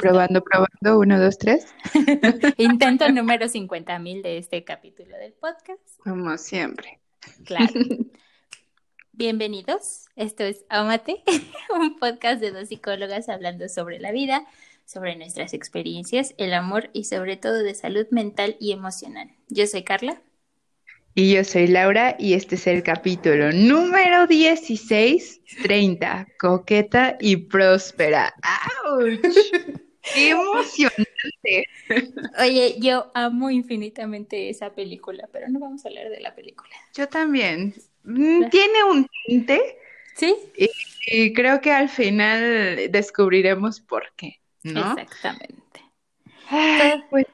Probando, probando, uno, dos, tres. Intento número 50 mil de este capítulo del podcast. Como siempre. Claro. Bienvenidos. Esto es Amate, un podcast de dos psicólogas hablando sobre la vida, sobre nuestras experiencias, el amor y sobre todo de salud mental y emocional. Yo soy Carla. Y yo soy Laura y este es el capítulo número 16, 30, coqueta y próspera. ¡Auch! ¡Qué emocionante! Oye, yo amo infinitamente esa película, pero no vamos a hablar de la película. Yo también. Mm, tiene un tinte. ¿Sí? Y, creo que al final descubriremos por qué, ¿no? Exactamente. pues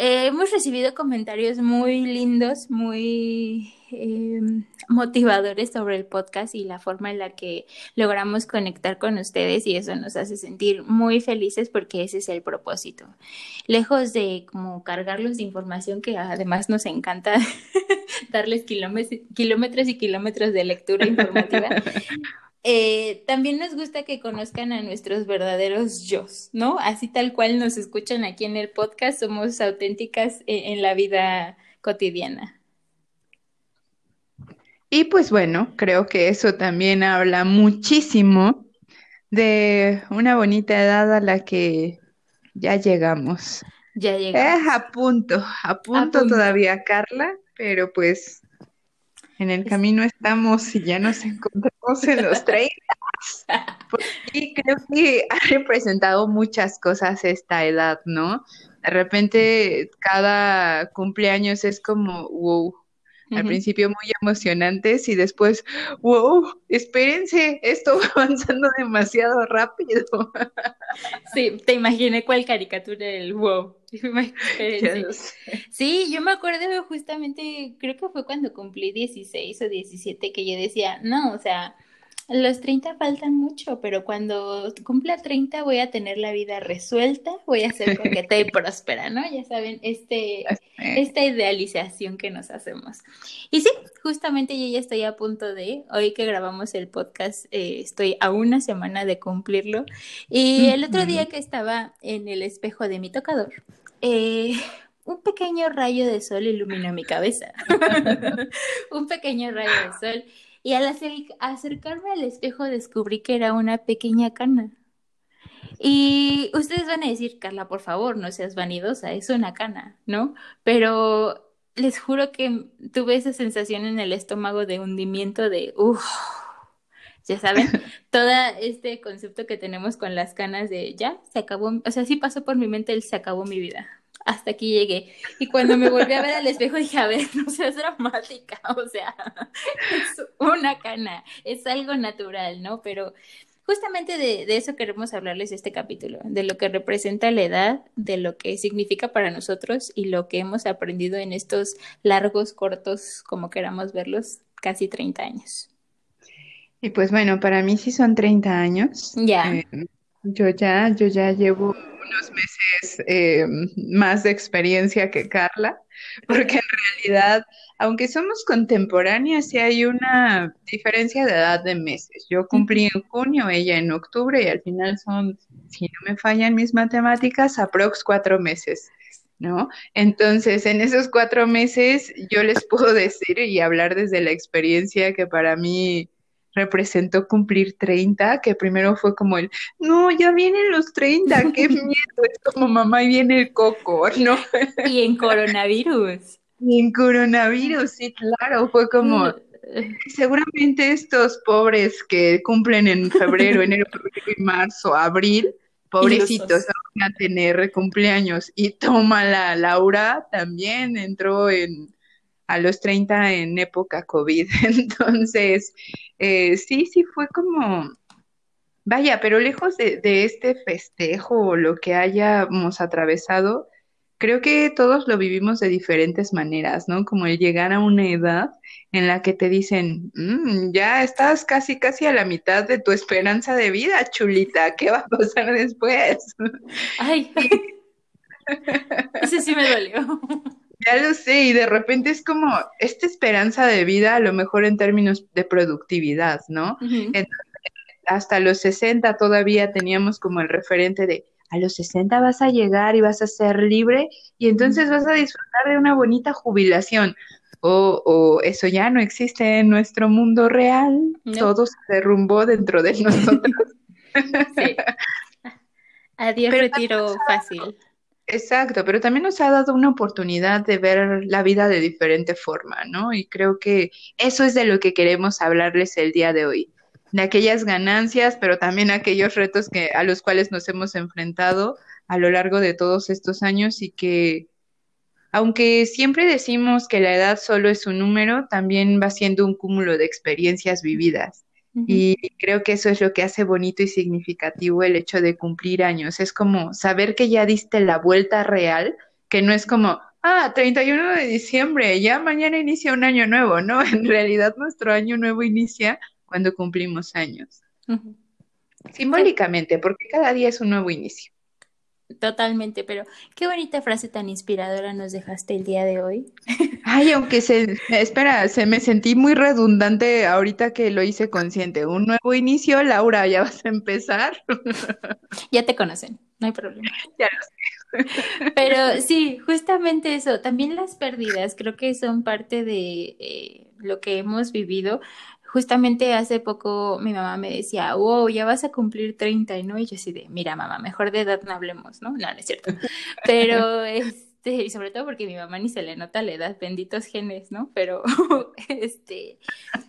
eh, hemos recibido comentarios muy lindos, muy eh, motivadores sobre el podcast y la forma en la que logramos conectar con ustedes y eso nos hace sentir muy felices porque ese es el propósito. Lejos de como cargarlos de información que además nos encanta darles kilómetros y kilómetros de lectura informativa. Eh, también nos gusta que conozcan a nuestros verdaderos yo, ¿no? Así tal cual nos escuchan aquí en el podcast, somos auténticas e-, en, la vida cotidiana. Y pues bueno, creo que eso también habla muchísimo de una bonita edad a la que ya llegamos. Ya llegamos. Es a punto, a punto todavía, Carla, pero pues en el camino estamos y ya nos encontramos en los 30. Y creo que ha representado muchas cosas esta edad, ¿no? De repente cada cumpleaños es como, wow, al principio muy emocionantes y después, wow, espérense, esto va avanzando demasiado rápido. Sí, te imaginé cuál caricatura del wow. Sí, yo me acuerdo justamente, creo que fue cuando cumplí 16 o 17 que yo decía, no, o sea, los 30 faltan mucho, pero cuando cumpla 30 voy a tener la vida resuelta, voy a ser coqueta y próspera, ¿no? Ya saben, este, esta idealización que nos hacemos. Y sí, justamente yo ya estoy a punto de, hoy que grabamos el podcast, eh, estoy a una semana de cumplirlo. Y el otro día que estaba en el espejo de mi tocador, eh, un pequeño rayo de sol iluminó mi cabeza. un pequeño rayo de sol y al acercarme al espejo descubrí que era una pequeña cana. Y ustedes van a decir, Carla, por favor, no seas vanidosa, es una cana, ¿no? Pero les juro que tuve esa sensación en el estómago de hundimiento de, uff, ya saben, todo este concepto que tenemos con las canas de, ya, se acabó, o sea, sí pasó por mi mente el se acabó mi vida hasta aquí llegué. Y cuando me volví a ver al espejo dije, a ver, no seas dramática, o sea, es una cana, es algo natural, ¿no? Pero justamente de, de, eso queremos hablarles este capítulo, de lo que representa la edad, de lo que significa para nosotros y lo que hemos aprendido en estos largos, cortos, como queramos verlos, casi 30 años. Y pues bueno, para mí sí son 30 años. Ya. Eh, yo ya, yo ya llevo unos meses eh, más de experiencia que Carla, porque en realidad, aunque somos contemporáneas, sí hay una diferencia de edad de meses. Yo cumplí en junio, ella en octubre, y al final son, si no me fallan mis matemáticas, aprox cuatro meses. ¿No? Entonces, en esos cuatro meses yo les puedo decir y hablar desde la experiencia que para mí representó cumplir 30, que primero fue como el, no, ya vienen los 30, qué miedo, es como mamá y viene el coco, ¿no? Y en coronavirus. Y en coronavirus, sí, claro, fue como, mm. seguramente estos pobres que cumplen en febrero, enero, febrero y marzo, abril, pobrecitos, van a tener cumpleaños. Y toma la Laura también entró en a los 30 en época COVID. Entonces, eh, sí, sí fue como, vaya, pero lejos de, este festejo o lo que hayamos atravesado, creo que todos lo vivimos de diferentes maneras, ¿no? Como el llegar a una edad en la que te dicen, mm, ya estás casi, casi a la mitad de tu esperanza de vida, chulita, ¿qué va a pasar después? Ay, ese sí me dolió. Ya lo sé, y de repente es como esta esperanza de vida, a lo mejor en términos de productividad, ¿no? hasta los 60 todavía teníamos como el referente de a los 60 vas a llegar y vas a ser libre y entonces vas a disfrutar de una bonita jubilación. O, o eso ya no existe en nuestro mundo real, todo se derrumbó dentro de nosotros. sí. Adiós retiro fácil. Exacto, pero también nos ha dado una oportunidad de ver la vida de diferente forma, ¿no? Y creo que eso es de lo que queremos hablarles el día de hoy, de aquellas ganancias, pero también aquellos retos que a los cuales nos hemos enfrentado a lo largo de todos estos años y que aunque siempre decimos que la edad solo es un número, también va siendo un cúmulo de experiencias vividas. Y creo que eso es lo que hace bonito y significativo el hecho de cumplir años. Es como saber que ya diste la vuelta real, que no es como, ah, 31 de diciembre, ya mañana inicia un año nuevo, ¿no? En realidad nuestro año nuevo inicia cuando cumplimos años. Simbólicamente, porque cada día es un nuevo inicio. Totalmente, pero qué bonita frase tan inspiradora nos dejaste el día de hoy. Ay, aunque se, espera, se me sentí muy redundante ahorita que lo hice consciente. Un nuevo inicio, Laura, ya vas a empezar. Ya te conocen, no hay problema. Ya lo sé. Pero sí, justamente eso, también las pérdidas creo que son parte de eh, lo que hemos vivido. Justamente hace poco mi mamá me decía, wow, ya vas a cumplir 30, ¿no? Y yo así de, mira, mamá, mejor de edad no hablemos, ¿no? No, no es cierto. Pero, este, y sobre todo porque mi mamá ni se le nota la edad, benditos genes, ¿no? Pero, este,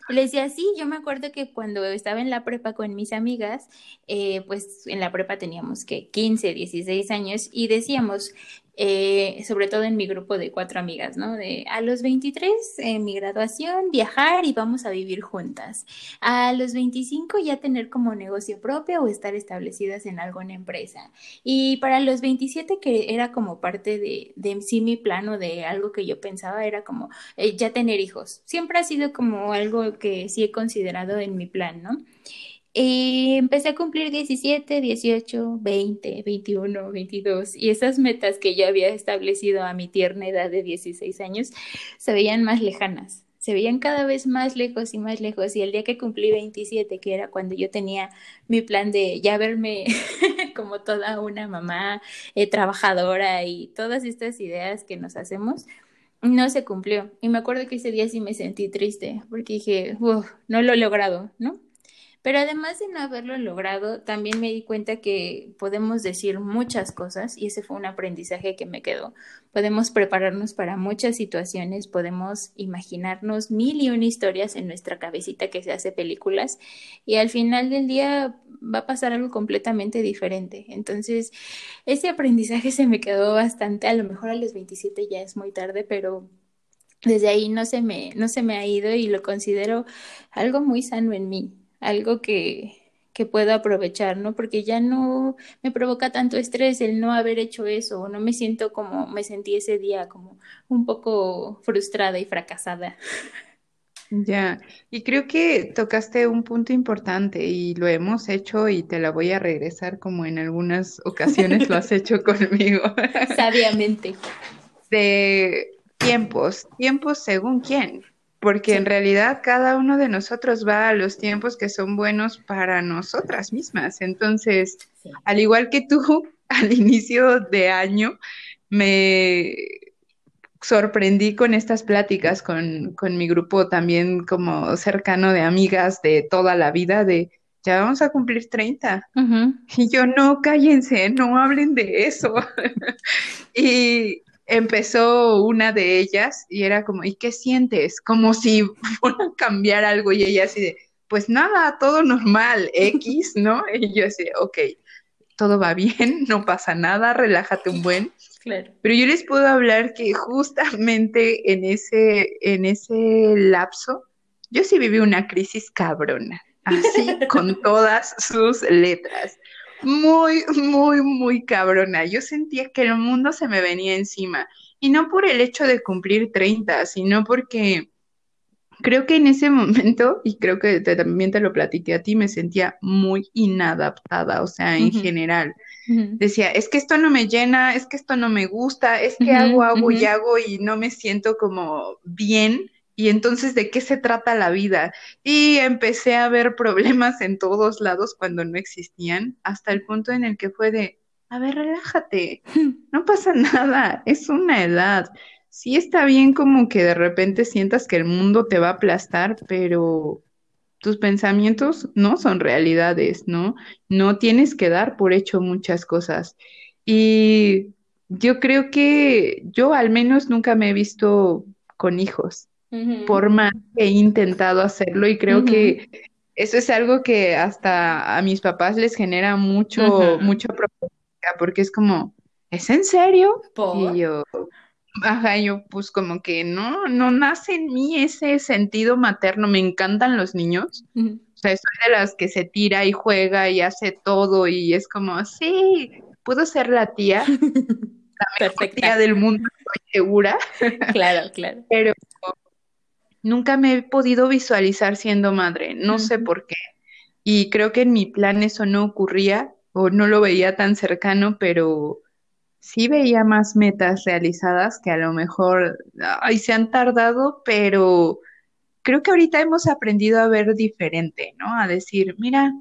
le decía, sí, yo me acuerdo que cuando estaba en la prepa con mis amigas, eh, pues en la prepa teníamos que 15, 16 años y decíamos, eh, sobre todo en mi grupo de cuatro amigas, ¿no? De a los 23, en mi graduación, viajar y vamos a vivir juntas. A los 25 ya tener como negocio propio o estar establecidas en alguna empresa. Y para los 27, que era como parte de, de sí mi plano de algo que yo pensaba, era como eh, ya tener hijos. Siempre ha sido como algo que sí he considerado en mi plan, ¿no? Y empecé a cumplir 17, 18, 20, 21, 22 y esas metas que yo había establecido a mi tierna edad de 16 años se veían más lejanas, se veían cada vez más lejos y más lejos y el día que cumplí 27, que era cuando yo tenía mi plan de ya verme como toda una mamá eh, trabajadora y todas estas ideas que nos hacemos, no se cumplió. Y me acuerdo que ese día sí me sentí triste porque dije, no lo he logrado, ¿no? Pero además de no haberlo logrado, también me di cuenta que podemos decir muchas cosas y ese fue un aprendizaje que me quedó. Podemos prepararnos para muchas situaciones, podemos imaginarnos mil y una historias en nuestra cabecita que se hace películas y al final del día va a pasar algo completamente diferente. Entonces, ese aprendizaje se me quedó bastante, a lo mejor a los 27 ya es muy tarde, pero desde ahí no se me, no se me ha ido y lo considero algo muy sano en mí algo que, que puedo aprovechar, ¿no? Porque ya no me provoca tanto estrés el no haber hecho eso, o no me siento como me sentí ese día, como un poco frustrada y fracasada. Ya, y creo que tocaste un punto importante y lo hemos hecho y te la voy a regresar como en algunas ocasiones lo has hecho conmigo. Sabiamente. De tiempos, tiempos según quién porque en realidad cada uno de nosotros va a los tiempos que son buenos para nosotras mismas. Entonces, al igual que tú, al inicio de año, me sorprendí con estas pláticas con, con mi grupo también como cercano de amigas de toda la vida, de ya vamos a cumplir 30. Y yo, no, cállense, no hablen de eso. y empezó una de ellas y era como, ¿y qué sientes? Como si fuera a cambiar algo y ella así de, pues nada, todo normal, X, ¿no? Y yo así, ok, todo va bien, no pasa nada, relájate un buen. Claro. Pero yo les puedo hablar que justamente en ese, en ese lapso, yo sí viví una crisis cabrona, así con todas sus letras muy, muy, muy cabrona. Yo sentía que el mundo se me venía encima. Y no por el hecho de cumplir 30, sino porque creo que en ese momento, y creo que también te lo platiqué a ti, me sentía muy inadaptada, o sea, en general. decía, es que esto no me llena, es que esto no me gusta, es que hago, hago y hago y no me siento como bien. Y entonces, ¿de qué se trata la vida? Y empecé a ver problemas en todos lados cuando no existían, hasta el punto en el que fue de, a ver, relájate, no pasa nada, es una edad. Sí está bien como que de repente sientas que el mundo te va a aplastar, pero tus pensamientos no son realidades, ¿no? No tienes que dar por hecho muchas cosas. Y yo creo que yo al menos nunca me he visto con hijos, por más que he intentado hacerlo y creo que eso es algo que hasta a mis papás les genera mucho, mucho problema, porque es como, ¿es en serio? Y yo, Ajá, yo pues como que no, no nace en mí ese sentido materno, me encantan los niños, o sea, soy de las que se tira y juega y hace todo y es como, sí, puedo ser la tía, la mejor tía del mundo, estoy segura. Claro, claro. Pero nunca me he podido visualizar siendo madre, no sé por qué. Y creo que en mi plan eso no ocurría o no lo veía tan cercano, pero sí veía más metas realizadas que a lo mejor ay, se han tardado, pero creo que ahorita hemos aprendido a ver diferente, ¿no? A decir, mira,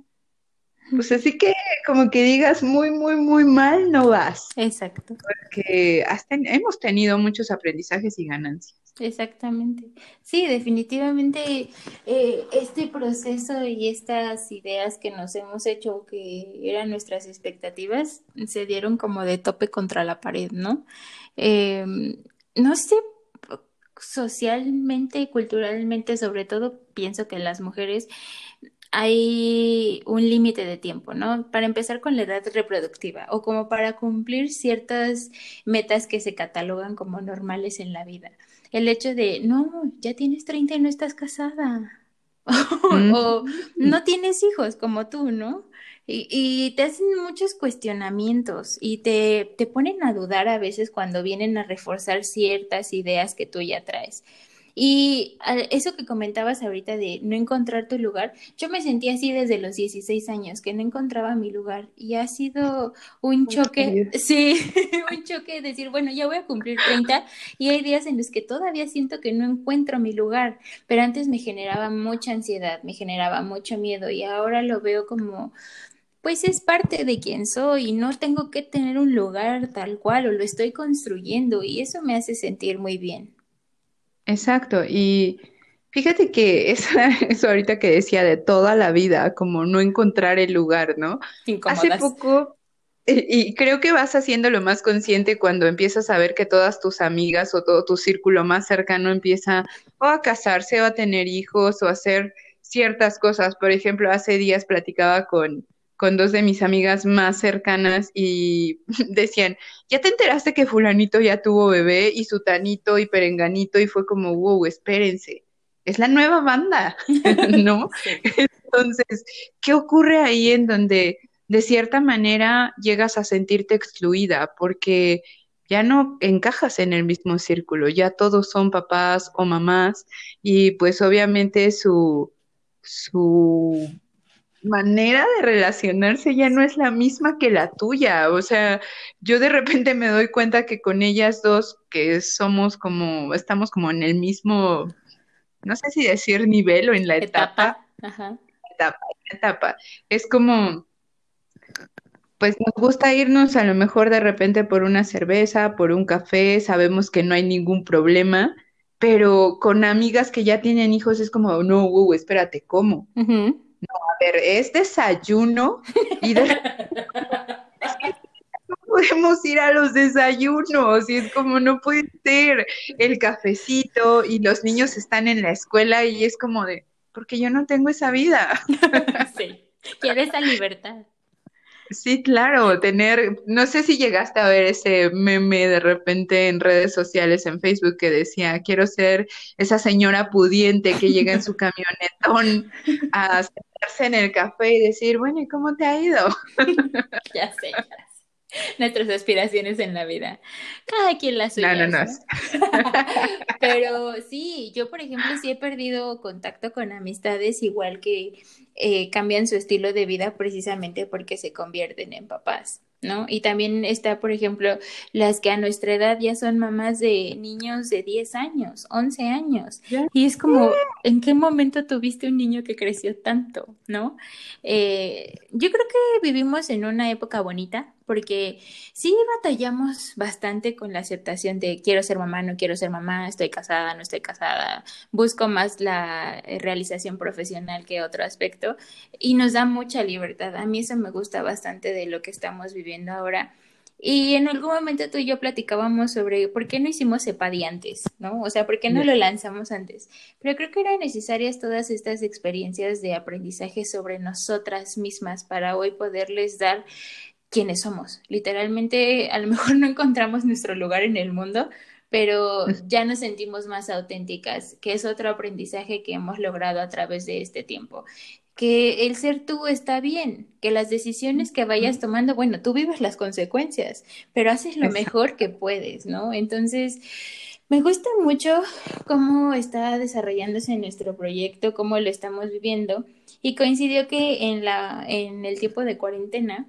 pues así que como que digas muy, muy, muy mal, no vas. Exacto. Porque hemos tenido muchos aprendizajes y ganancias. Exactamente. Sí, definitivamente eh, este proceso y estas ideas que nos hemos hecho que eran nuestras expectativas se dieron como de tope contra la pared, ¿no? Em, no sé, socialmente y culturalmente sobre todo pienso que las mujeres hay un límite de tiempo, ¿no? Para empezar con la edad reproductiva o como para cumplir ciertas metas que se catalogan como normales en la vida el hecho de, no, ya tienes 30 y no estás casada. o no tienes hijos como tú, ¿no? Y, te hacen muchos cuestionamientos y te, te ponen a dudar a veces cuando vienen a reforzar ciertas ideas que tú ya traes. Y eso que comentabas ahorita de no encontrar tu lugar, yo me sentí así desde los 16 años, que no encontraba mi lugar. Y ha sido un choque, sí, un choque de decir, bueno, ya voy a cumplir 30 y hay días en los que todavía siento que no encuentro mi lugar, pero antes me generaba mucha ansiedad, me generaba mucho miedo y ahora lo veo como pues es parte de quien soy y no tengo que tener un lugar tal cual o lo estoy construyendo y eso me hace sentir muy bien. Exacto, y fíjate que eso, eso ahorita que decía de toda la vida, como no encontrar el lugar, ¿no? Hace poco, y, creo que vas haciéndolo más consciente cuando empiezas a ver que todas tus amigas o todo tu círculo más cercano empieza o a casarse o a tener hijos o a hacer ciertas cosas. Por ejemplo, hace días platicaba con, con dos de mis amigas más cercanas y decían, ¿ya te enteraste que fulanito ya tuvo bebé y sutanito y perenganito? Y fue como, wow, espérense, es la nueva banda, ¿no? Entonces, ¿qué ocurre ahí en donde de cierta manera llegas a sentirte excluida? Porque ya no encajas en el mismo círculo, ya todos son papás o mamás y pues obviamente su, su manera de relacionarse ya no es la misma que la tuya. O sea, yo de repente me doy cuenta que con ellas dos, que somos como, estamos como en el mismo, no sé si decir nivel o en la etapa. Etapa, etapa, etapa. Es como, pues nos gusta irnos a lo mejor de repente por una cerveza, por un café, sabemos que no hay ningún problema, pero con amigas que ya tienen hijos es como, no, wow, espérate, ¿cómo? No, a ver, es desayuno y no podemos ir a los desayunos y es como no puede ser el cafecito y los niños están en la escuela y es como de, porque yo no tengo esa vida. Sí, quiere esa libertad. Sí, claro, tener, no sé si llegaste a ver ese meme de repente en redes sociales, en Facebook, que decía, quiero ser esa señora pudiente que llega en su camionetón a sentarse en el café y decir, bueno, ¿y cómo te ha ido? ya sé, ya. Nuestras aspiraciones en la vida. Cada quien las suya. No, no, no. Pero sí, yo por ejemplo sí he perdido contacto con amistades igual que eh, cambian su estilo de vida precisamente porque se convierten en papás. ¿no? Y también está, por ejemplo, las que a nuestra edad ya son mamás de niños de 10 años, 11 años. Y es como, ¿en qué momento tuviste un niño que creció tanto, ¿no? Eh, yo creo que vivimos en una época bonita, porque sí batallamos bastante con la aceptación de quiero ser mamá, no quiero ser mamá, estoy casada, no estoy casada, busco más la eh, realización profesional que otro aspecto y nos da mucha libertad. A mí eso me gusta bastante de lo que estamos viviendo ahora. Y en algún momento tú y yo platicábamos sobre por qué no hicimos EPADI antes, ¿no? O sea, por qué no lo lanzamos antes. Pero creo que eran necesarias todas estas experiencias de aprendizaje sobre nosotras mismas para hoy poderles dar quiénes somos. Literalmente, a lo mejor no encontramos nuestro lugar en el mundo, pero ya nos sentimos más auténticas, que es otro aprendizaje que hemos logrado a través de este tiempo. Que el ser tú está bien, que las decisiones que vayas tomando, bueno, tú vives las consecuencias, pero haces lo mejor que puedes, ¿no? Entonces, me gusta mucho cómo está desarrollándose nuestro proyecto, cómo lo estamos viviendo, y coincidió que en, la, en el tiempo de cuarentena,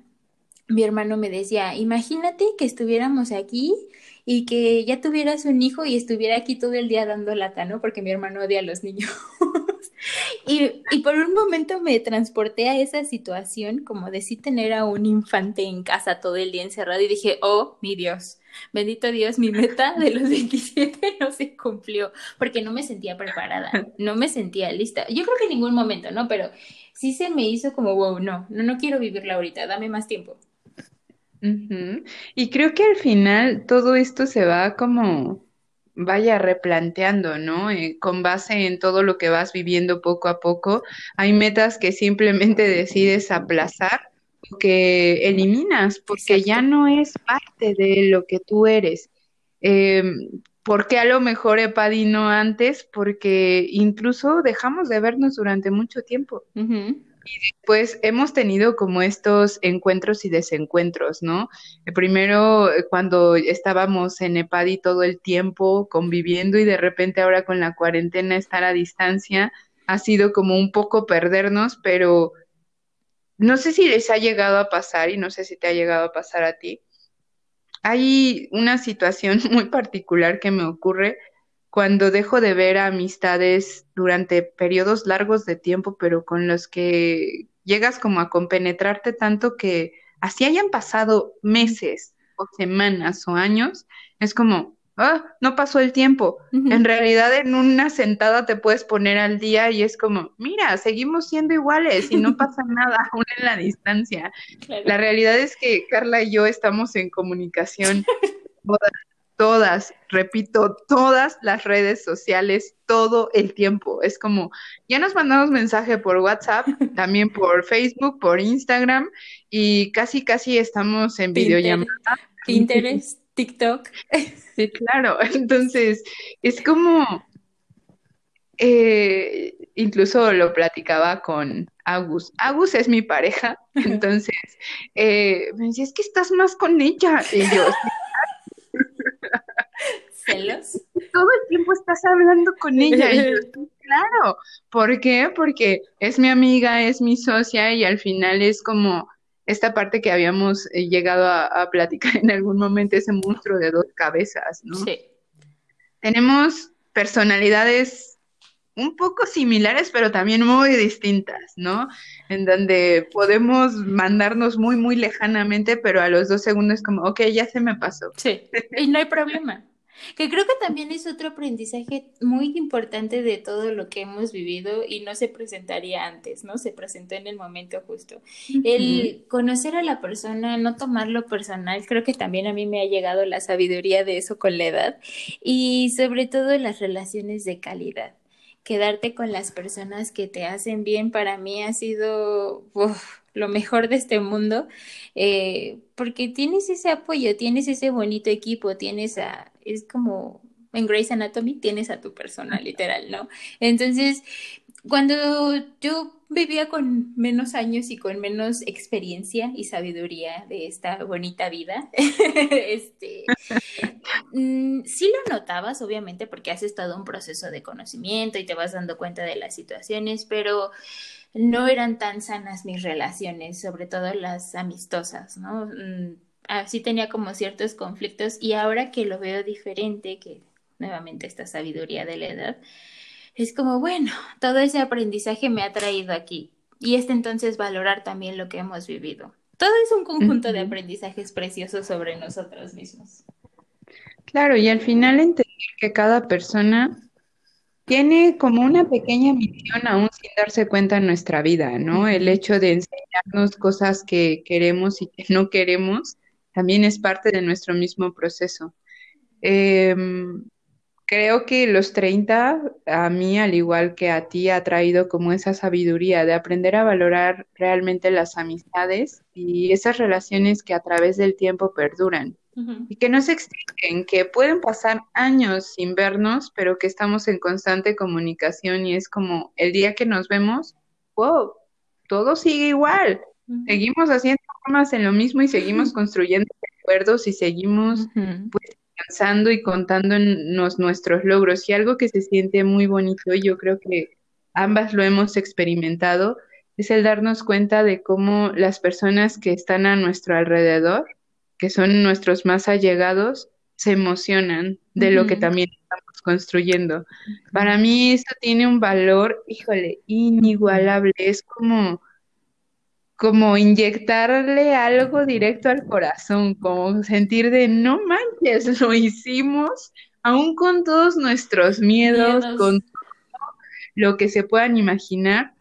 mi hermano me decía, imagínate que estuviéramos aquí y que ya tuvieras un hijo y estuviera aquí todo el día dando lata, ¿no? Porque mi hermano odia a los niños. y, y, por un momento me transporté a esa situación como de tener a un infante en casa todo el día encerrado y dije, oh, mi Dios, bendito Dios, mi meta de los 27 no se cumplió porque no me sentía preparada, no me sentía lista. Yo creo que en ningún momento, ¿no? Pero sí se me hizo como, wow, no, no, no quiero vivirla ahorita, dame más tiempo. Y creo que al final todo esto se va como, vaya replanteando, ¿no? Eh, con base en todo lo que vas viviendo poco a poco, hay metas que simplemente decides aplazar o que eliminas porque ya no es parte de lo que tú eres. Eh, ¿Por qué a lo mejor Epadi no antes? Porque incluso dejamos de vernos durante mucho tiempo. Y después hemos tenido como estos encuentros y desencuentros, ¿no? Primero, eh, cuando estábamos en EPADI todo el tiempo conviviendo y de repente ahora con la cuarentena estar a distancia, ha sido como un poco perdernos, pero no sé si les ha llegado a pasar y no sé si te ha llegado a pasar a ti. Hay una situación muy particular que me ocurre cuando dejo de ver amistades durante periodos largos de tiempo, pero con los que llegas como a compenetrarte tanto que así hayan pasado meses o semanas o años, es como, ah, no pasó el tiempo. En realidad en una sentada te puedes poner al día y es como, mira, seguimos siendo iguales y no pasa nada aún en la distancia. La realidad es que Carla y yo estamos en comunicación todas, repito, todas las redes sociales todo el tiempo. Es como, ya nos mandamos mensaje por WhatsApp, también por Facebook, por Instagram y casi, casi estamos en videollamada. Pinterest, TikTok. Sí, claro. Entonces, es como, eh, incluso lo platicaba con Agus. Agus es mi pareja, entonces eh, me decía, es que estás más con ella. Y yo, ¿Celos? Todo el tiempo estás hablando con ella. claro. ¿Por qué? Porque es mi amiga, es mi socia y al final es como esta parte que habíamos eh, llegado a, platicar en algún momento, ese monstruo de dos cabezas, ¿no? Sí. Tenemos personalidades un poco similares, pero también muy distintas, ¿no? En donde podemos mandarnos muy, muy lejanamente, pero a los dos segundos como, ok, ya se me pasó. Sí, y no hay problema. Que creo que también es otro aprendizaje muy importante de todo lo que hemos vivido y no se presentaría antes, ¿no? Se presentó en el momento justo. El conocer a la persona, no tomarlo personal, creo que también a mí me ha llegado la sabiduría de eso con la edad y sobre todo las relaciones de calidad quedarte con las personas que te hacen bien para mí ha sido lo mejor de este mundo, eh, porque tienes ese apoyo, tienes ese bonito equipo, tienes a, es como en Grey's Anatomy, tienes a tu persona, literal, ¿no? Entonces, cuando yo vivía con menos años y con menos experiencia y sabiduría de esta bonita vida, este, mm, sí lo notabas, obviamente, porque has estado un proceso de conocimiento y te vas dando cuenta de las situaciones, pero no eran tan sanas mis relaciones, sobre todo las amistosas, ¿no? Mm, así tenía como ciertos conflictos y ahora que lo veo diferente, que nuevamente esta sabiduría de la edad, es como, bueno, todo ese aprendizaje me ha traído aquí y es entonces valorar también lo que hemos vivido. Todo es un conjunto de aprendizajes preciosos sobre nosotros mismos. Claro, y al final entender que cada persona tiene como una pequeña misión aún sin darse cuenta en nuestra vida, ¿no? El hecho de enseñarnos cosas que queremos y que no queremos también es parte de nuestro mismo proceso. Em, creo que los 30, a mí, al igual que a ti, ha traído como esa sabiduría de aprender a valorar realmente las amistades y esas relaciones que a través del tiempo perduran. Y que no se extinguen, que pueden pasar años sin vernos, pero que estamos en constante comunicación y es como el día que nos vemos, wow, todo sigue igual. Seguimos haciendo formas en lo mismo y seguimos construyendo recuerdos y seguimos pues, y contándonos nuestros logros. Y algo que se siente muy bonito, y yo creo que ambas lo hemos experimentado, es el darnos cuenta de cómo las personas que están a nuestro alrededor que son nuestros más allegados, se emocionan de lo que también estamos construyendo. Para mí esto tiene un valor, híjole, inigualable. Es como, como inyectarle algo directo al corazón, como sentir de no manches, lo hicimos, aún con todos nuestros miedos, con todo lo que se puedan imaginar.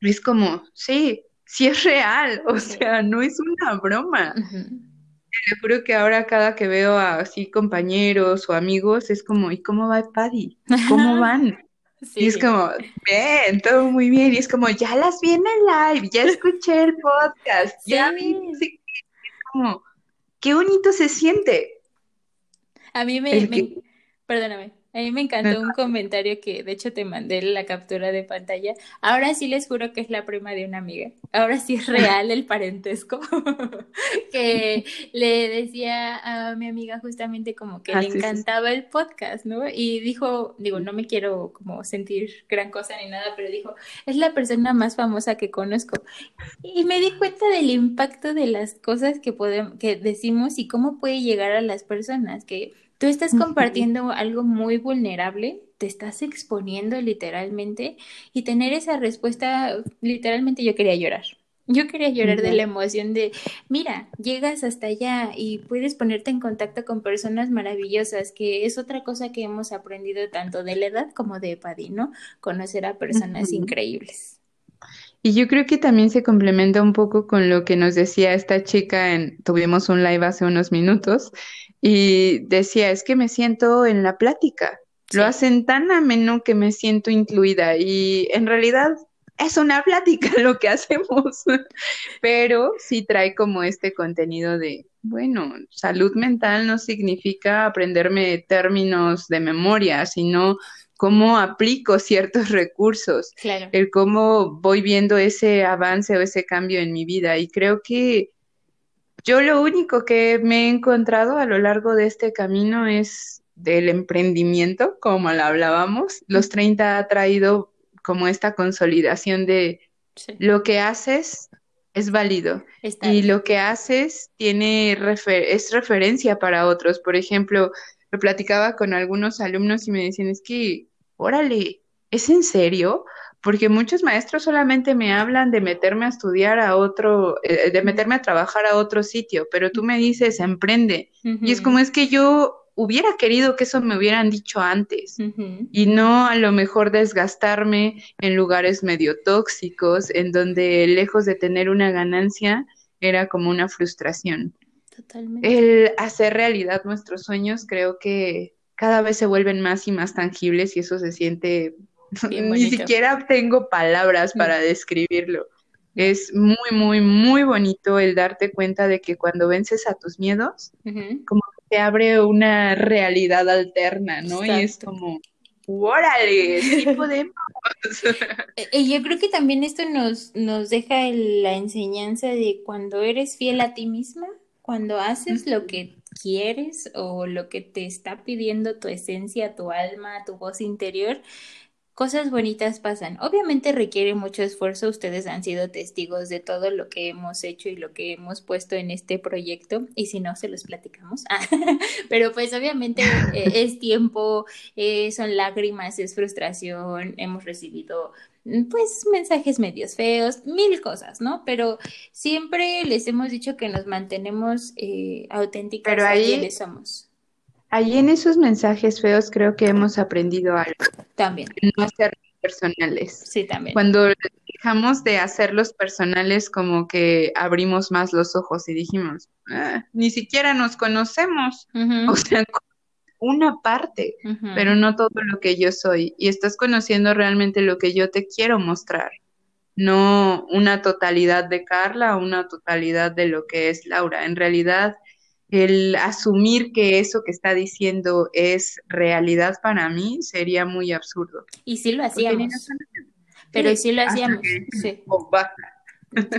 Es como, sí, sí es real, o sea, no es una broma le juro que ahora cada que veo a así compañeros o amigos es como, ¿y cómo va Paddy? ¿Cómo van? Y es como, bien, todo muy bien. Y es como, ya las vi en el live, ya escuché el podcast, ya vi. Es como, qué bonito se siente. A mí me, perdóname, a mí me encantó un comentario que de hecho te mandé la captura de pantalla. Ahora sí les juro que es la prima de una amiga. Ahora sí es real el parentesco. que le decía a mi amiga justamente como que le encantaba el podcast, ¿no? Y dijo, digo, no me quiero como sentir gran cosa ni nada, pero dijo, es la persona más famosa que conozco. Y me di cuenta del impacto de las cosas que podemos, que decimos y cómo puede llegar a las personas, que Tú estás compartiendo algo muy vulnerable, te estás exponiendo literalmente y tener esa respuesta, literalmente yo quería llorar. Yo quería llorar de la emoción de, mira, llegas hasta allá y puedes ponerte en contacto con personas maravillosas, que es otra cosa que hemos aprendido tanto de la edad como de Paddy, ¿no? Conocer a personas increíbles. Y yo creo que también se complementa un poco con lo que nos decía esta chica en, tuvimos un live hace unos minutos, y decía, es que me siento en la plática. Lo hacen tan ameno que me siento incluida y en realidad es una plática lo que hacemos, pero sí trae como este contenido de, bueno, salud mental no significa aprenderme términos de memoria, sino cómo aplico ciertos recursos, el cómo voy viendo ese avance o ese cambio en mi vida. Y creo que yo lo único que me he encontrado a lo largo de este camino es del emprendimiento, como lo hablábamos. Los 30 ha traído como esta consolidación de lo que haces es válido y lo que haces tiene es referencia para otros. Por ejemplo, lo platicaba con algunos alumnos y me decían, es que, órale, ¿es en serio? porque muchos maestros solamente me hablan de meterme a estudiar a otro, eh, de meterme a trabajar a otro sitio, pero tú me dices, emprende. Y es como es que yo hubiera querido que eso me hubieran dicho antes y no a lo mejor desgastarme en lugares medio tóxicos, en donde lejos de tener una ganancia era como una frustración. Totalmente. El hacer realidad nuestros sueños creo que cada vez se vuelven más y más tangibles y eso se siente Ni siquiera tengo palabras para describirlo. Es muy, muy, muy bonito el darte cuenta de que cuando vences a tus miedos, como que te abre una realidad alterna, ¿no? Y es como, órale, sí podemos. Y yo creo que también esto nos, nos deja la enseñanza de cuando eres fiel a ti misma, cuando haces lo que quieres o lo que te está pidiendo tu esencia, tu alma, tu voz interior, cosas bonitas pasan. Obviamente requiere mucho esfuerzo. Ustedes han sido testigos de todo lo que hemos hecho y lo que hemos puesto en este proyecto. Y si no, se los platicamos. Pero pues obviamente eh, es tiempo, eh, son lágrimas, es frustración. Hemos recibido pues mensajes medios feos, mil cosas, ¿no? Pero siempre les hemos dicho que nos mantenemos eh, auténticas Pero ahí, somos. Ahí en esos mensajes feos creo que hemos aprendido algo. También. No hacer personales. Sí, también. Cuando dejamos de hacerlos personales, como que abrimos más los ojos y dijimos, ah, ni siquiera nos conocemos. O sea, una parte, pero no todo lo que yo soy. Y estás conociendo realmente lo que yo te quiero mostrar. No una totalidad de Carla, una totalidad de lo que es Laura. En realidad, el asumir que eso que está diciendo es realidad para mí sería muy absurdo. Y sí lo hacíamos. Pero sí, lo hacíamos. Sí.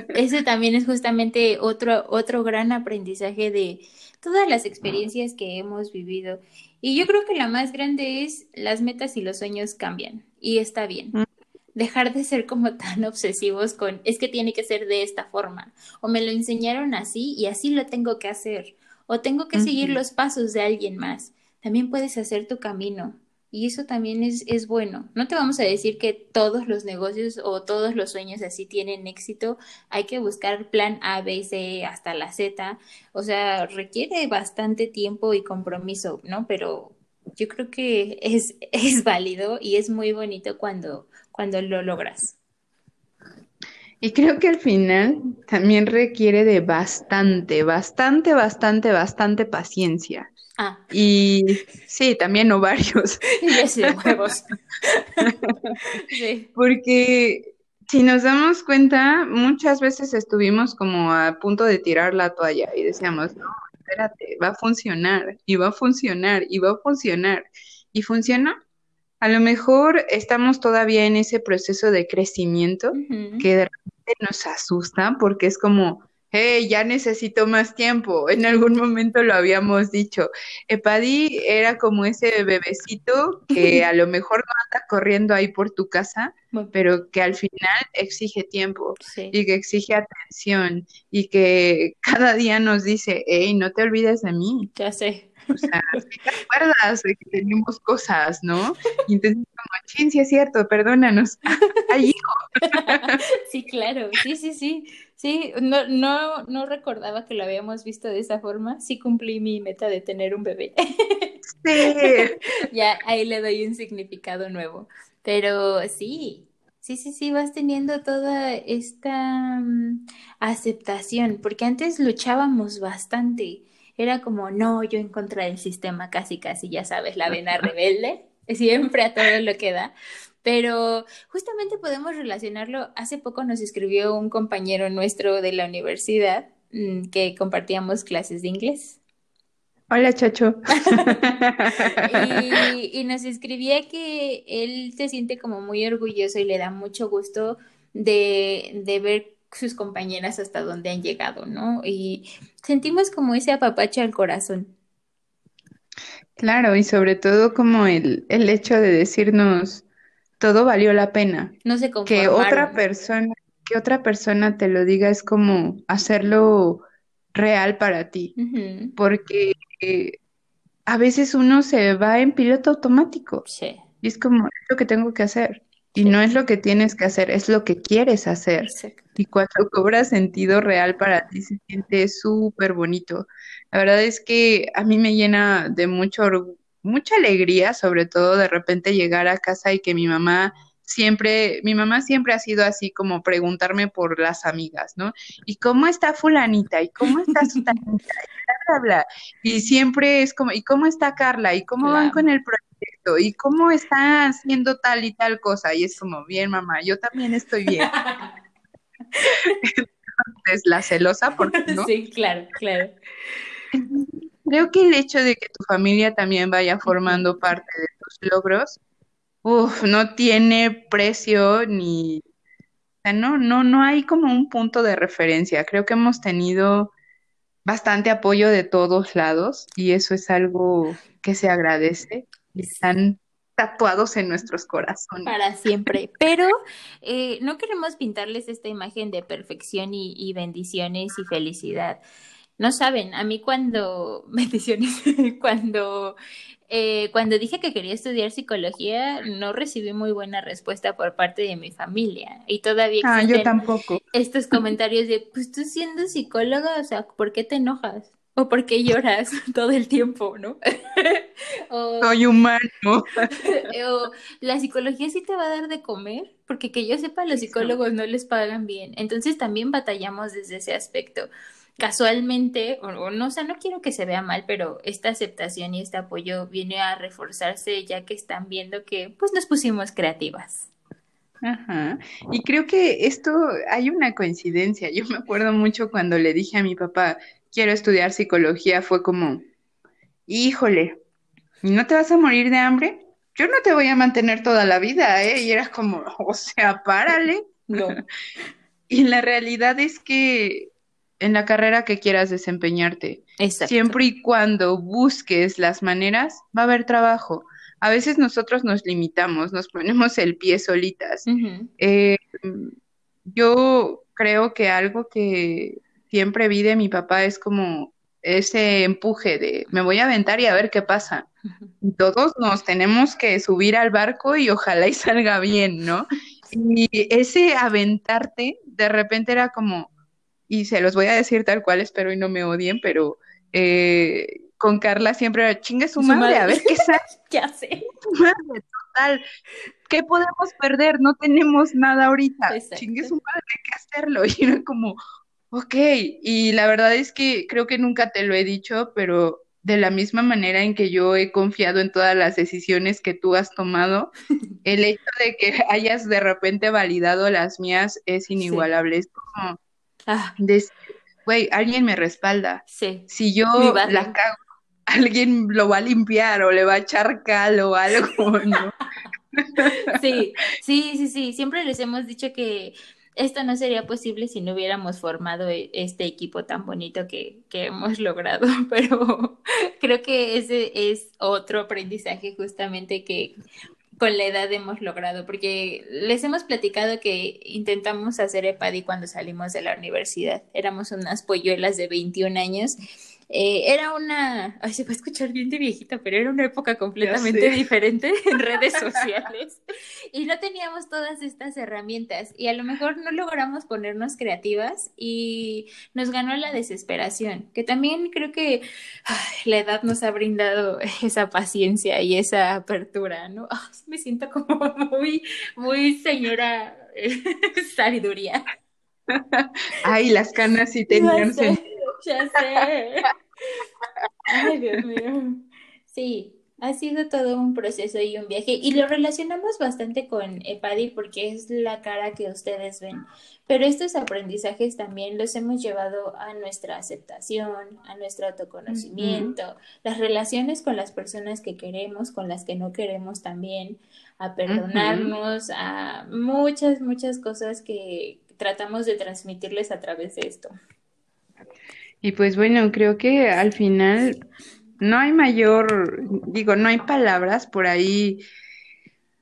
Ese también es justamente otro, otro gran aprendizaje de todas las experiencias que hemos vivido. Y yo creo que la más grande es las metas y los sueños cambian y está bien. Mm. Dejar de ser como tan obsesivos con es que tiene que ser de esta forma o me lo enseñaron así y así lo tengo que hacer o tengo que seguir los pasos de alguien más. También puedes hacer tu camino y eso también es, es bueno. No te vamos a decir que todos los negocios o todos los sueños así tienen éxito. Hay que buscar plan A, B, C hasta la Z. O sea, requiere bastante tiempo y compromiso, ¿no? Pero yo creo que es, es válido y es muy bonito cuando, cuando lo logras. Y creo que al final también requiere de bastante, bastante, bastante, bastante paciencia. Ah. Y sí, también ovarios. Y sí, huevos. sí. Porque si nos damos cuenta, muchas veces estuvimos como a punto de tirar la toalla y decíamos, no, espérate, va a funcionar, y va a funcionar, y va a funcionar. Y funcionó. A lo mejor estamos todavía en ese proceso de crecimiento que de nos asusta porque es como, hey, ya necesito más tiempo. En algún momento lo habíamos dicho. Epadi era como ese bebecito que a lo mejor no anda corriendo ahí por tu casa, pero que al final exige tiempo y que exige atención y que cada día nos dice, hey, no te olvides de mí. Ya sé. O sea, si te acuerdas de que tenemos cosas, ¿no? Y entonces, como, chin, sí es cierto, perdónanos. Ay, hijo. Sí, claro, sí, sí, sí. Sí, no, no, no recordaba que lo habíamos visto de esa forma. Sí cumplí mi meta de tener un bebé. Sí. ya ahí le doy un significado nuevo. Pero sí, sí, sí, sí, vas teniendo toda esta mm, aceptación, porque antes luchábamos bastante. Era como, no, yo en contra del sistema, casi, casi, ya sabes, la vena rebelde, siempre a todo lo que da. Pero justamente podemos relacionarlo. Hace poco nos escribió un compañero nuestro de la universidad mm, que compartíamos clases de inglés. Hola, Chacho. y, nos escribía que él se siente como muy orgulloso y le da mucho gusto de, de ver sus compañeras hasta donde han llegado, ¿no? Y sentimos como ese apapacho al corazón. Claro, y sobre todo como el, el hecho de decirnos, todo valió la pena. No se Que otra persona, que otra persona te lo diga es como hacerlo real para ti. Porque eh, a veces uno se va en piloto automático. Sí. Y es como, es lo que tengo que hacer. Y no es lo que tienes que hacer, es lo que quieres hacer. Y cuando cobra sentido real para ti, se siente súper bonito. La verdad es que a mí me llena de mucho mucha alegría, sobre todo de repente llegar a casa y que mi mamá siempre, mi mamá siempre ha sido así como preguntarme por las amigas, ¿no? ¿Y cómo está fulanita? ¿Y cómo está su Y Y siempre es como, ¿y cómo está Carla? ¿Y cómo van con el proyecto? ¿Y cómo está haciendo tal y tal cosa? Y es como, bien, mamá, yo también estoy bien. Entonces, la celosa, porque no? Sí, claro, claro creo que el hecho de que tu familia también vaya formando parte de tus logros, uff, no tiene precio ni, o sea, no, no, no hay como un punto de referencia. Creo que hemos tenido bastante apoyo de todos lados y eso es algo que se agradece. Están tatuados en nuestros corazones. Para siempre. Pero eh, no queremos pintarles esta imagen de perfección y, bendiciones y felicidad. No saben, a mí cuando, bendiciones, cuando, eh, cuando dije que quería estudiar psicología, no recibí muy buena respuesta por parte de mi familia. Y todavía ah, yo tampoco. estos comentarios de, pues tú siendo psicóloga, o sea, ¿por qué te enojas? O porque lloras todo el tiempo, ¿no? Soy humano. o la psicología sí te va a dar de comer, porque que yo sepa, los psicólogos no les pagan bien. Entonces también batallamos desde ese aspecto. Casualmente, o, no, o sea, no quiero que se vea mal, pero esta aceptación y este apoyo viene a reforzarse ya que están viendo que pues nos pusimos creativas. Ajá. Y creo que esto hay una coincidencia. Yo me acuerdo mucho cuando le dije a mi papá, quiero estudiar psicología, fue como, híjole, ¿no te vas a morir de hambre? Yo no te voy a mantener toda la vida, ¿eh? Y eras como, o sea, párale. No. y la realidad es que en la carrera que quieras desempeñarte, siempre y cuando busques las maneras, va a haber trabajo. A veces nosotros nos limitamos, nos ponemos el pie solitas. Eh, yo creo que algo que siempre vi de mi papá es como ese empuje de me voy a aventar y a ver qué pasa. todos nos tenemos que subir al barco y ojalá y salga bien, ¿no? Y ese aventarte de repente era como, y se los voy a decir tal cual, espero y no me odien, pero eh, con Carla siempre era, chingue su, madre, a ver qué sale. ¿Qué hace? Madre, total. ¿Qué podemos perder? No tenemos nada ahorita. Chingue su madre, hay que hacerlo. Y era como, Ok, y la verdad es que creo que nunca te lo he dicho, pero de la misma manera en que yo he confiado en todas las decisiones que tú has tomado, el hecho de que hayas de repente validado las mías es inigualable. Es como ah. güey, alguien me respalda. Sí. Si yo la cago, alguien lo va a limpiar o le va a echar cal o algo, ¿no? sí, sí, sí, sí. Siempre les hemos dicho que esto no sería posible si no hubiéramos formado e, este equipo tan bonito que, que hemos logrado, pero creo que ese es otro aprendizaje justamente que con la edad hemos logrado, porque les hemos platicado que intentamos hacer EPADI cuando salimos de la universidad. Éramos unas polluelas de 21 años eh, era una, ay, se va a escuchar bien de viejita, pero era una época completamente diferente en redes sociales y no teníamos todas estas herramientas y a lo mejor no logramos ponernos creativas y nos ganó la desesperación, que también creo que la edad nos ha brindado esa paciencia y esa apertura, ¿no? me siento como muy, muy señora sabiduría. Ay, las canas sí tenían sentido. Ya sé. Ay, Dios mío. Sí, ha sido todo un proceso y un viaje y lo relacionamos bastante con EPADI porque es la cara que ustedes ven, pero estos aprendizajes también los hemos llevado a nuestra aceptación, a nuestro autoconocimiento, las relaciones con las personas que queremos, con las que no queremos también, a perdonarnos, a muchas, muchas cosas que tratamos de transmitirles a través de esto. Y pues bueno, creo que al final no hay mayor, digo, no hay palabras por ahí.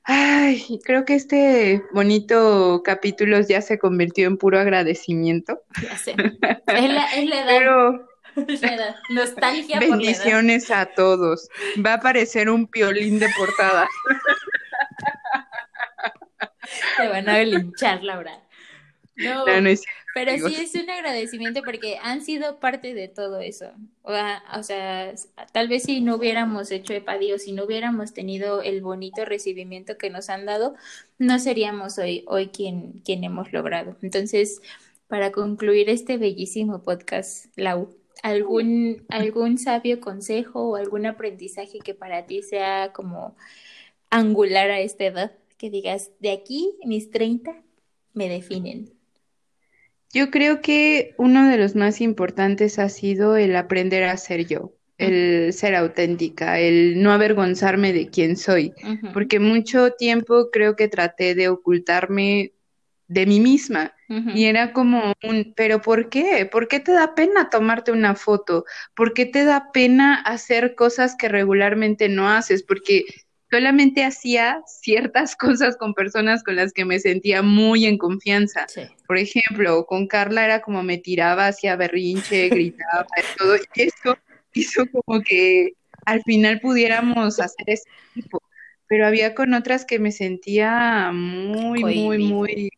Ay, creo que este bonito capítulo ya se convirtió en puro agradecimiento. Ya sé. Es la, es la edad. Pero Nostalgia bendiciones a todos. Va a aparecer un piolín de portada. Te van a linchar, Laura. No, pero sí es un agradecimiento porque han sido parte de todo eso. O, sea, tal vez si no hubiéramos hecho EPADI o si no hubiéramos tenido el bonito recibimiento que nos han dado, no seríamos hoy, hoy quien, quien hemos logrado. Entonces, para concluir este bellísimo podcast, Lau, ¿algún, algún sabio consejo o algún aprendizaje que para ti sea como angular a esta edad? Que digas, de aquí, mis 30 me definen. Yo creo que uno de los más importantes ha sido el aprender a ser yo, el ser auténtica, el no avergonzarme de quién soy, porque mucho tiempo creo que traté de ocultarme de mí misma y era como un, pero ¿por qué? ¿Por qué te da pena tomarte una foto? ¿Por qué te da pena hacer cosas que regularmente no haces? Porque solamente hacía ciertas cosas con personas con las que me sentía muy en confianza. Por ejemplo, con Carla era como me tiraba hacia berrinche, gritaba, todo, y eso hizo como que al final pudiéramos hacer ese tipo. Pero había con otras que me sentía muy, muy, muy...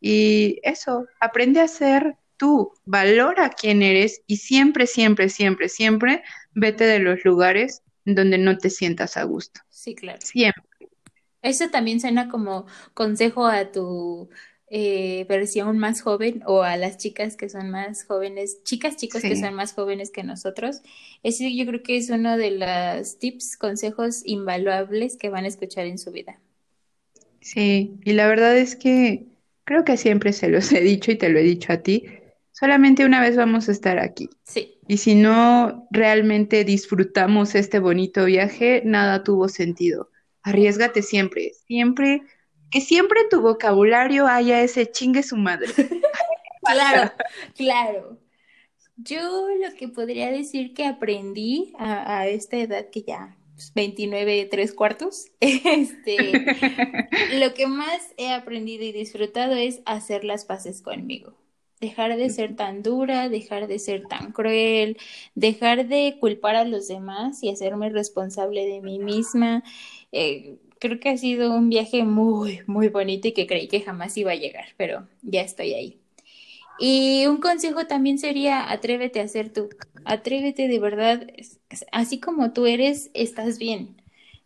Y eso, aprende a ser tú, valora quién eres y siempre, siempre, siempre, siempre vete de los lugares donde no te sientas a gusto. Sí, claro. Siempre. Eso también suena como consejo a tu eh, versión más joven o a las chicas que son más jóvenes, chicas, chicos que son más jóvenes que nosotros. Ese yo creo que es uno de los tips, consejos invaluables que van a escuchar en su vida. Sí, y la verdad es que creo que siempre se los he dicho y te lo he dicho a ti, solamente una vez vamos a estar aquí. Sí. Y si no realmente disfrutamos este bonito viaje, nada tuvo sentido. Arriesgate siempre, siempre, que siempre tu vocabulario haya ese chingue su madre. claro, claro. Yo lo que podría decir que aprendí a, esta edad que ya 29, pues, tres cuartos, este, lo que más he aprendido y disfrutado es hacer las paces conmigo dejar de ser tan dura, dejar de ser tan cruel, dejar de culpar a los demás y hacerme responsable de mí misma. Eh, creo que ha sido un viaje muy, muy bonito y que creí que jamás iba a llegar, pero ya estoy ahí. Y un consejo también sería atrévete a ser tú, atrévete de verdad, así como tú eres, estás bien.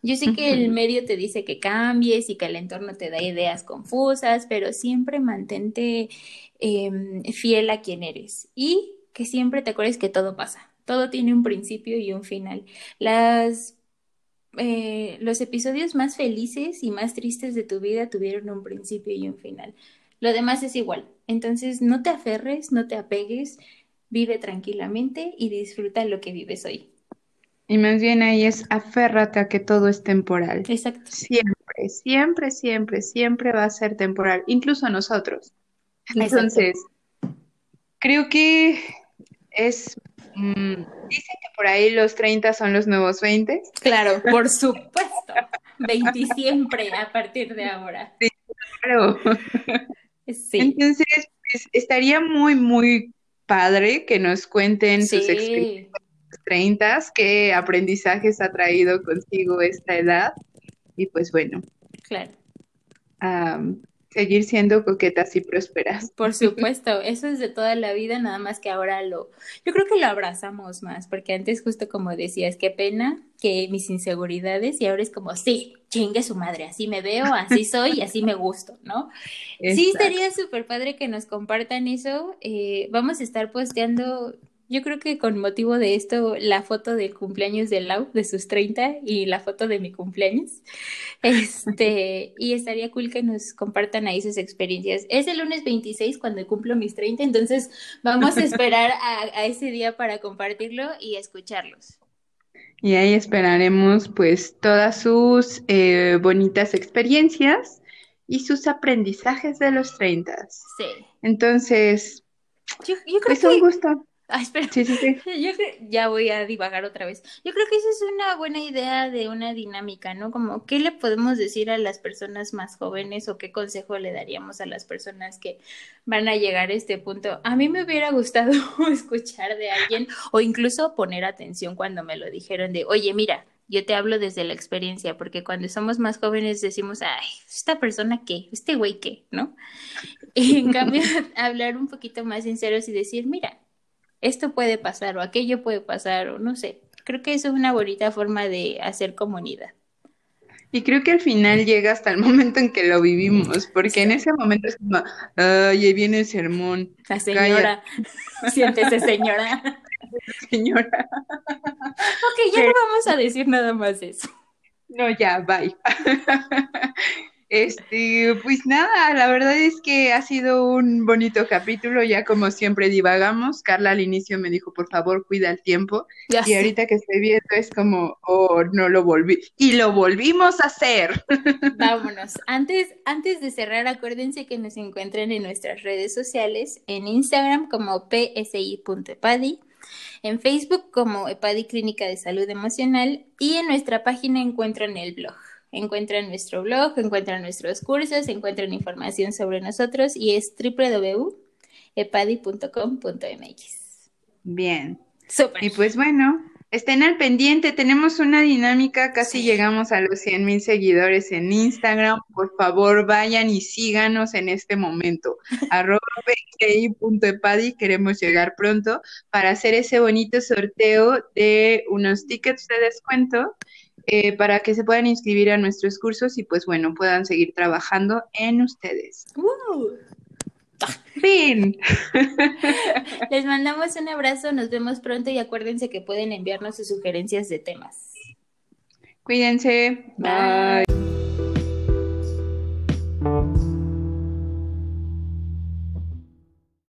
Yo sé que el medio te dice que cambies y que el entorno te da ideas confusas, pero siempre mantente Em, fiel a quien eres y que siempre te acuerdes que todo pasa, todo tiene un principio y un final. Las, eh, los episodios más felices y más tristes de tu vida tuvieron un principio y un final. Lo demás es igual. Entonces no te aferres, no te apegues, vive tranquilamente y disfruta lo que vives hoy. Y más bien ahí es aférrate a que todo es temporal. Exacto. Siempre, siempre, siempre, siempre va a ser temporal, incluso nosotros. Entonces, creo que es, mm, dicen que por ahí los 30 son los nuevos 20. Claro, por supuesto. 20 siempre a partir de ahora. Sí, claro. Sí. Entonces, pues, estaría muy, muy padre que nos cuenten sus experiencias 30, qué aprendizajes ha traído consigo esta edad. Y pues bueno. Claro seguir siendo coquetas y prósperas. Por supuesto, eso es de toda la vida, nada más que ahora lo, yo creo que lo abrazamos más, porque antes justo como decías, qué pena que mis inseguridades y ahora es como, sí, chingue su madre, así me veo, así soy y así me gusto, ¿no? Sí, estaría súper padre que nos compartan eso. Eh, vamos a estar posteando yo creo que con motivo de esto, la foto del cumpleaños de Lau, de sus 30, y la foto de mi cumpleaños. Este, y estaría cool que nos compartan ahí sus experiencias. Es el lunes 26 cuando cumplo mis 30, entonces vamos a esperar a, ese día para compartirlo y escucharlos. Y ahí esperaremos pues todas sus eh, bonitas experiencias y sus aprendizajes de los 30. Sí. Entonces, yo, creo es un gusto. Ah, espera. Sí, sí, sí. Yo ya voy a divagar otra vez. Yo creo que esa es una buena idea de una dinámica, ¿no? Como, ¿qué le podemos decir a las personas más jóvenes o qué consejo le daríamos a las personas que van a llegar a este punto? A mí me hubiera gustado escuchar de alguien o incluso poner atención cuando me lo dijeron de, oye, mira, yo te hablo desde la experiencia, porque cuando somos más jóvenes decimos, ay, esta persona qué, este güey qué, ¿no? Y en cambio, hablar un poquito más sinceros y decir, mira, esto puede pasar o aquello puede pasar o no sé. Creo que eso es una bonita forma de hacer comunidad. Y creo que al final llega hasta el momento en que lo vivimos, porque en ese momento es como, ay, ahí viene el sermón. La señora, siéntese señora. Señora. Ok, ya no vamos a decir nada más de eso. No, ya, bye. Este, pues nada, la verdad es que ha sido un bonito capítulo, ya como siempre divagamos. Carla al inicio me dijo, por favor, cuida el tiempo. y ahorita que estoy viendo es como, oh, no lo volví. Y lo volvimos a hacer. Vámonos. Antes, antes de cerrar, acuérdense que nos encuentren en nuestras redes sociales, en Instagram como psi.padi en Facebook como EPADI Clínica de Salud Emocional y en nuestra página encuentran el blog. Encuentran nuestro blog, encuentran nuestros cursos, encuentran información sobre nosotros y es www.epadi.com.mx. Bien. Super. Y pues bueno, estén al pendiente, tenemos una dinámica, casi llegamos a los 100 mil seguidores en Instagram, por favor vayan y síganos en este momento, arroba queremos llegar pronto para hacer ese bonito sorteo de unos tickets de descuento eh, para que se puedan inscribir a nuestros cursos y pues bueno, puedan seguir trabajando en ustedes. Fin. Les mandamos un abrazo, nos vemos pronto y acuérdense que pueden enviarnos sus sugerencias de temas. Cuídense. Bye.